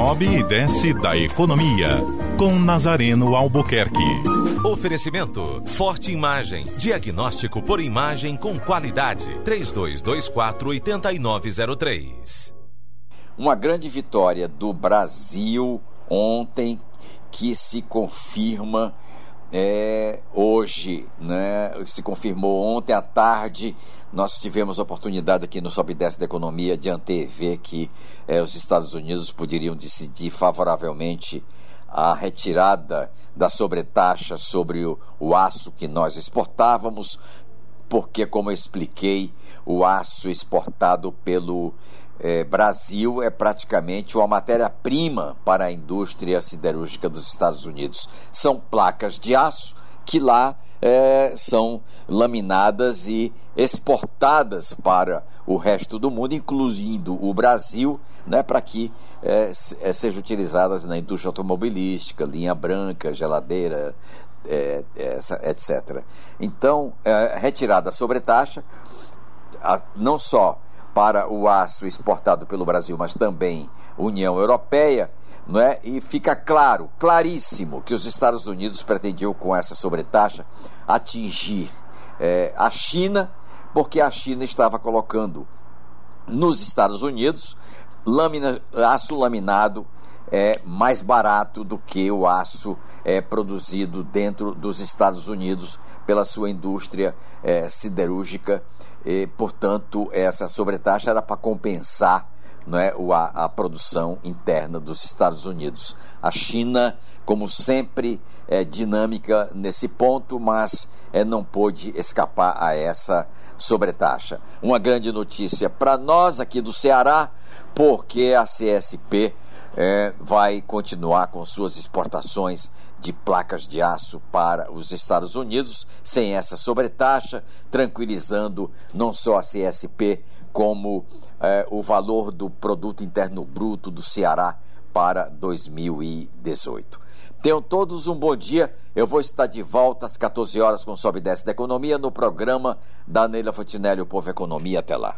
sobe e desce da economia. Com Nazareno Albuquerque. Oferecimento: Forte Imagem. Diagnóstico por imagem com qualidade. 3224-8903. Uma grande vitória do Brasil ontem que se confirma é, hoje, né? Se confirmou ontem à tarde. Nós tivemos a oportunidade aqui no Sobe da Economia de antever que é, os Estados Unidos poderiam decidir favoravelmente a retirada da sobretaxa sobre o, o aço que nós exportávamos, porque, como eu expliquei, o aço exportado pelo é, Brasil é praticamente uma matéria-prima para a indústria siderúrgica dos Estados Unidos. São placas de aço que lá é, são laminadas e exportadas para o resto do mundo, incluindo o Brasil, né, para que é, é sejam utilizadas na indústria automobilística, linha branca, geladeira, é, etc. Então, é, retirada a sobretaxa, não só para o aço exportado pelo Brasil, mas também União Europeia, não é? E fica claro, claríssimo, que os Estados Unidos pretendiam com essa sobretaxa atingir é, a China, porque a China estava colocando nos Estados Unidos lâmina, aço laminado é mais barato do que o aço é, produzido dentro dos Estados Unidos pela sua indústria é, siderúrgica. E, portanto, essa sobretaxa era para compensar não é, a, a produção interna dos Estados Unidos. A China, como sempre, é dinâmica nesse ponto, mas é, não pôde escapar a essa sobretaxa. Uma grande notícia para nós aqui do Ceará, porque a CSP é, vai continuar com suas exportações de placas de aço para os Estados Unidos, sem essa sobretaxa, tranquilizando não só a CSP, como é, o valor do produto interno bruto do Ceará para 2018. Tenham todos um bom dia. Eu vou estar de volta às 14 horas com Sobe e Desce da Economia no programa da Neila Fontinelli, o Povo Economia. Até lá.